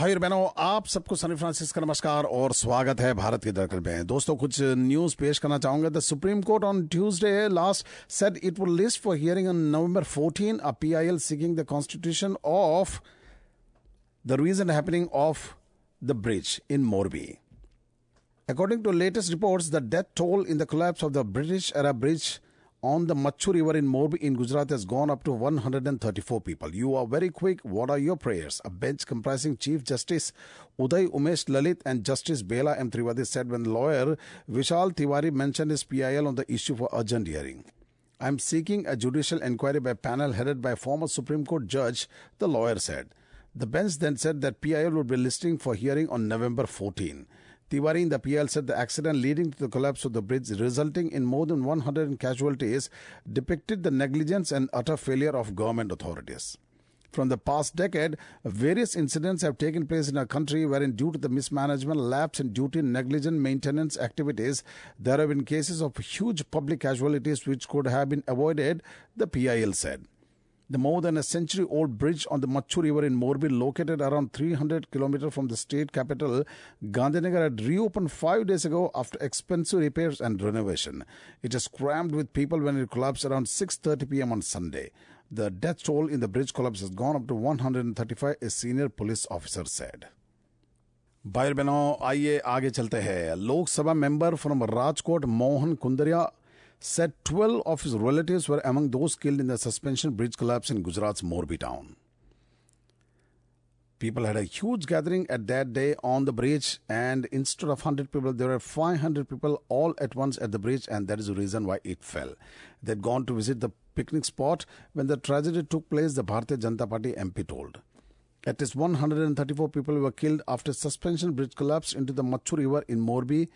भाई और बहनों आप सबको सनी फ्रांसिस का नमस्कार और स्वागत है भारत के दरकल में दोस्तों कुछ न्यूज़ पेश करना चाहूँगा। The supreme court on Tuesday last said it will list for hearing on November 14 a PIL seeking the constitution of the reason happening of the bridge in Morbi. According to latest reports, the death toll in the collapse of the British era bridge on the Machu River in Morbi in Gujarat has gone up to 134 people. You are very quick. What are your prayers? A bench comprising Chief Justice Uday Umesh Lalit and Justice Bela M. Trivedi said when lawyer Vishal Tiwari mentioned his PIL on the issue for urgent hearing. I am seeking a judicial inquiry by panel headed by former Supreme Court judge, the lawyer said. The bench then said that PIL would be listing for hearing on November 14. Tiwari in the PIL said the accident leading to the collapse of the bridge, resulting in more than 100 casualties, depicted the negligence and utter failure of government authorities. From the past decade, various incidents have taken place in our country wherein, due to the mismanagement, lapse in duty, negligent maintenance activities, there have been cases of huge public casualties which could have been avoided, the PIL said. The more than a century old bridge on the Machu River in Morbi, located around 300 kilometers from the state capital, Gandhinagar, had reopened five days ago after expensive repairs and renovation. It is crammed with people when it collapsed around 6.30 p.m. on Sunday. The death toll in the bridge collapse has gone up to 135, a senior police officer said. भाई बहनों आइए आगे चलते हैं Lok Sabha member from Rajkot Mohan Kundariya said 12 of his relatives were among those killed in the suspension bridge collapse in Gujarat's Morbi town. People had a huge gathering at that day on the bridge, and instead of 100 people, there were 500 people all at once at the bridge, and that is the reason why it fell. They'd gone to visit the picnic spot when the tragedy took place, the Bharatiya Janata Party MP told. At least 134 people were killed after suspension bridge collapsed into the Machu River in Morbi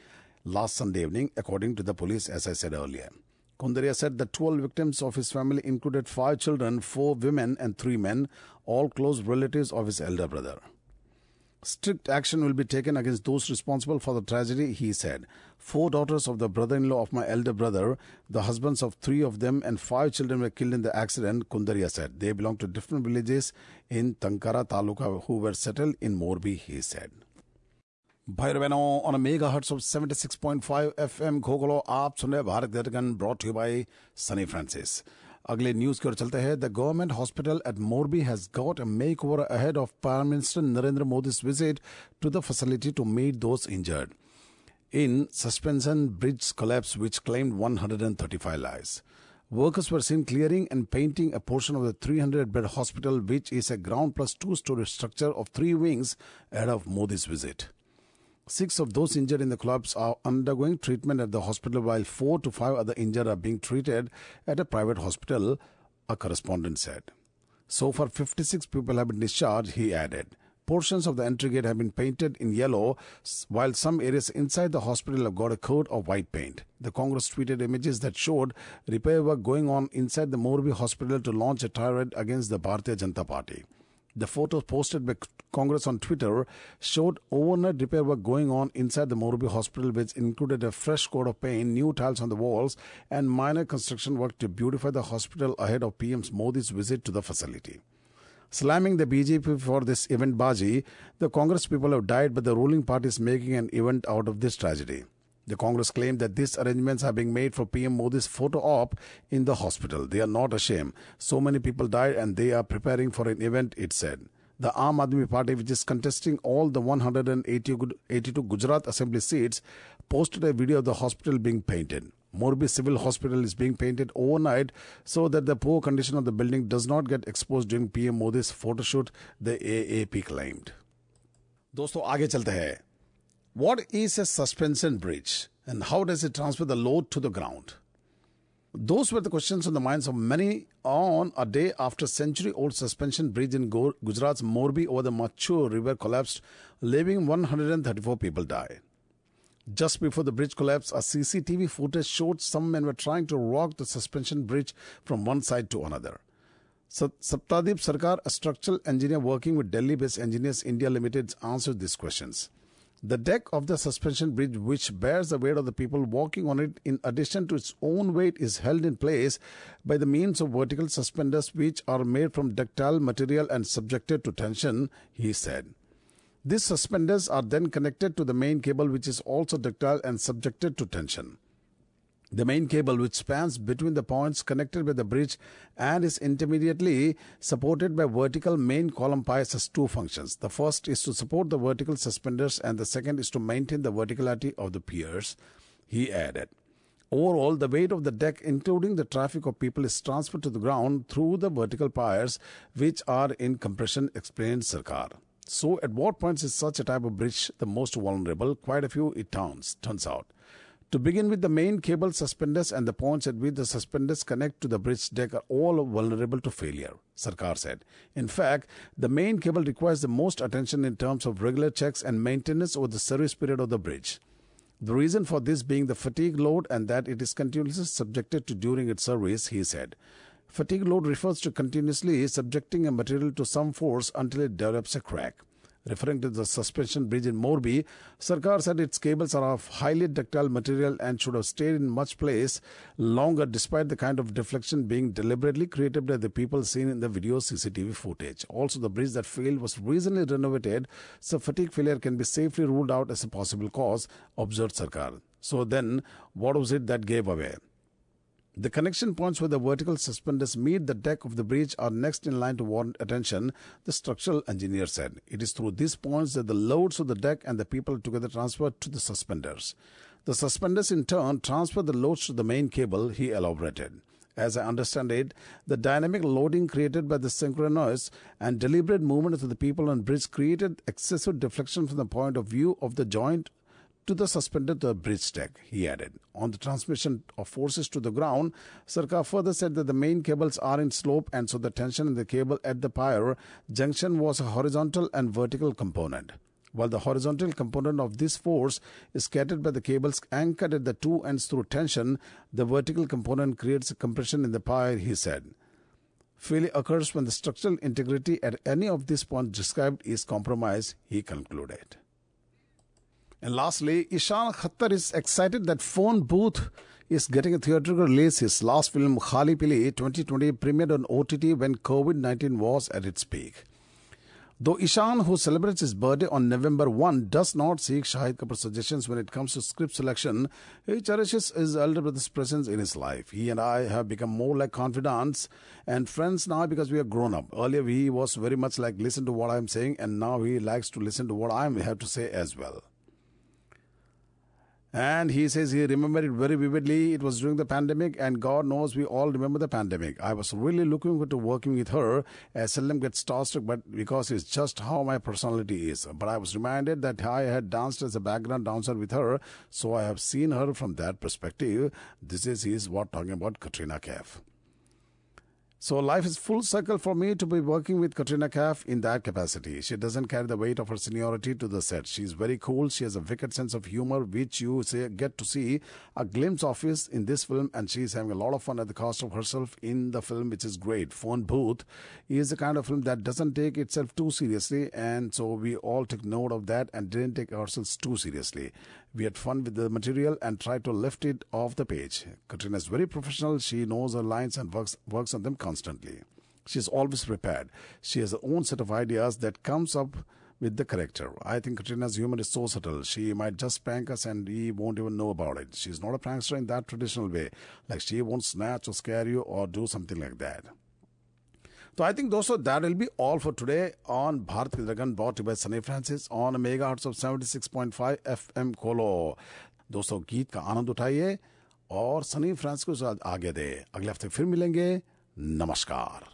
last Sunday evening, according to the police, as I said earlier. Kundaria said the 12 victims of his family included five children, four women, and three men, all close relatives of his elder brother. Strict action will be taken against those responsible for the tragedy, he said. Four daughters of the brother in law of my elder brother, the husbands of three of them, and five children were killed in the accident, Kundaria said. They belong to different villages in Tankara Taluka who were settled in Morbi, he said. भाई बहनों on mega hertz of 76.5 FM कोकोलो आप सुन रहे भारत गठगन brought you by Sunny Francis अगले news की ओर चलते हैं the government hospital at Morbi has got a make over ahead of prime minister Narendra visit visit to the facility to meet those injured in suspension bridge collapse which claimed 135 lives. Workers were seen clearing and painting a portion of the 300 bed hospital, which is a ground plus two story structure of three wings ahead of Modi's visit. Six of those injured in the collapse are undergoing treatment at the hospital, while four to five other injured are being treated at a private hospital, a correspondent said. So far, 56 people have been discharged, he added. Portions of the entry gate have been painted in yellow, while some areas inside the hospital have got a coat of white paint. The Congress tweeted images that showed repair work going on inside the Morbi hospital to launch a tirade against the Bharatiya Janata Party. The photos posted by Congress on Twitter showed overnight repair work going on inside the Morbi hospital, which included a fresh coat of paint, new tiles on the walls, and minor construction work to beautify the hospital ahead of PM Modi's visit to the facility. Slamming the BJP for this event Baji, the Congress people have died, but the ruling party is making an event out of this tragedy. The Congress claimed that these arrangements are being made for PM Modi's photo op in the hospital. They are not ashamed. So many people died and they are preparing for an event, it said. The Aam Aadmi Party, which is contesting all the 182 Gujarat Assembly seats, posted a video of the hospital being painted. Morbi Civil Hospital is being painted overnight so that the poor condition of the building does not get exposed during PM Modi's photo shoot, the AAP claimed. दोस्तों आगे चलते हैं what is a suspension bridge and how does it transfer the load to the ground? Those were the questions on the minds of many on a day after century old suspension bridge in Gujarat's Morbi over the Machu river collapsed, leaving 134 people die. Just before the bridge collapsed, a CCTV footage showed some men were trying to rock the suspension bridge from one side to another. Saptadeep Sarkar, a structural engineer working with Delhi based Engineers India Limited, answered these questions. The deck of the suspension bridge, which bears the weight of the people walking on it in addition to its own weight, is held in place by the means of vertical suspenders which are made from ductile material and subjected to tension, he said. These suspenders are then connected to the main cable, which is also ductile and subjected to tension. The main cable, which spans between the points connected with the bridge and is intermediately supported by vertical main column piers, has two functions. The first is to support the vertical suspenders, and the second is to maintain the verticality of the piers, he added. Overall, the weight of the deck, including the traffic of people, is transferred to the ground through the vertical piers, which are in compression, explained Sarkar. So, at what points is such a type of bridge the most vulnerable? Quite a few it turns, turns out. To begin with, the main cable suspenders and the points at which the suspenders connect to the bridge deck are all vulnerable to failure, Sarkar said. In fact, the main cable requires the most attention in terms of regular checks and maintenance over the service period of the bridge. The reason for this being the fatigue load and that it is continuously subjected to during its service, he said. Fatigue load refers to continuously subjecting a material to some force until it develops a crack. Referring to the suspension bridge in Morbi, Sarkar said its cables are of highly ductile material and should have stayed in much place longer despite the kind of deflection being deliberately created by the people seen in the video CCTV footage. Also, the bridge that failed was recently renovated, so fatigue failure can be safely ruled out as a possible cause, observed Sarkar. So then, what was it that gave away? The connection points where the vertical suspenders meet the deck of the bridge are next in line to warrant attention, the structural engineer said. It is through these points that the loads of the deck and the people together transfer to the suspenders. The suspenders in turn transfer the loads to the main cable, he elaborated. As I understand it, the dynamic loading created by the synchronous and deliberate movement of the people on bridge created excessive deflection from the point of view of the joint to the suspended the bridge deck, he added. On the transmission of forces to the ground, Sarkar further said that the main cables are in slope and so the tension in the cable at the pier junction was a horizontal and vertical component. While the horizontal component of this force is scattered by the cables anchored at the two ends through tension, the vertical component creates a compression in the pier, he said. Failure occurs when the structural integrity at any of these points described is compromised, he concluded. And lastly, Ishaan Khatter is excited that Phone Bhoot is getting a theatrical release. His last film, Khali Pili 2020, premiered on OTT when COVID 19 was at its peak. Though Ishaan, who celebrates his birthday on November 1, does not seek Shahid Kapoor's suggestions when it comes to script selection, he cherishes his elder brother's presence in his life. He and I have become more like confidants and friends now because we are grown up. Earlier, he was very much like, listen to what I'm saying, and now he likes to listen to what I have to say as well. And he says he remembered it very vividly. It was during the pandemic, and God knows we all remember the pandemic. I was really looking forward to working with her. I seldom get starstruck, but because it's just how my personality is. But I was reminded that I had danced as a background dancer with her, so I have seen her from that perspective. This is his what talking about Katrina Kaif. So life is full circle for me to be working with Katrina Kaif in that capacity. She doesn't carry the weight of her seniority to the set. She's very cool. She has a wicked sense of humor, which you say, get to see a glimpse of is in this film, and she's having a lot of fun at the cost of herself in the film, which is great. Phone Bhoot is the kind of film that doesn't take itself too seriously, and so we all took note of that and didn't take ourselves too seriously. We had fun with the material and tried to lift it off the page. Katrina is very professional. She knows her lines and works works on them constantly. She is always prepared. She has her own set of ideas that comes up with the character. I think Katrina's humor is so subtle. She might just prank us and we won't even know about it. She's not a prankster in that traditional way. Like she won't snatch or scare you or do something like that. तो I think दोस्तों that will be all for today on Bharat की लगन brought by Sunny Francis on mega hertz of seventy six point five F M खोलो दोस्तों, गीत का आनंद उठाइए और सनी फ्रांसिस को आगे दे। अगले हफ़्ते फिर मिलेंगे। नमस्कार।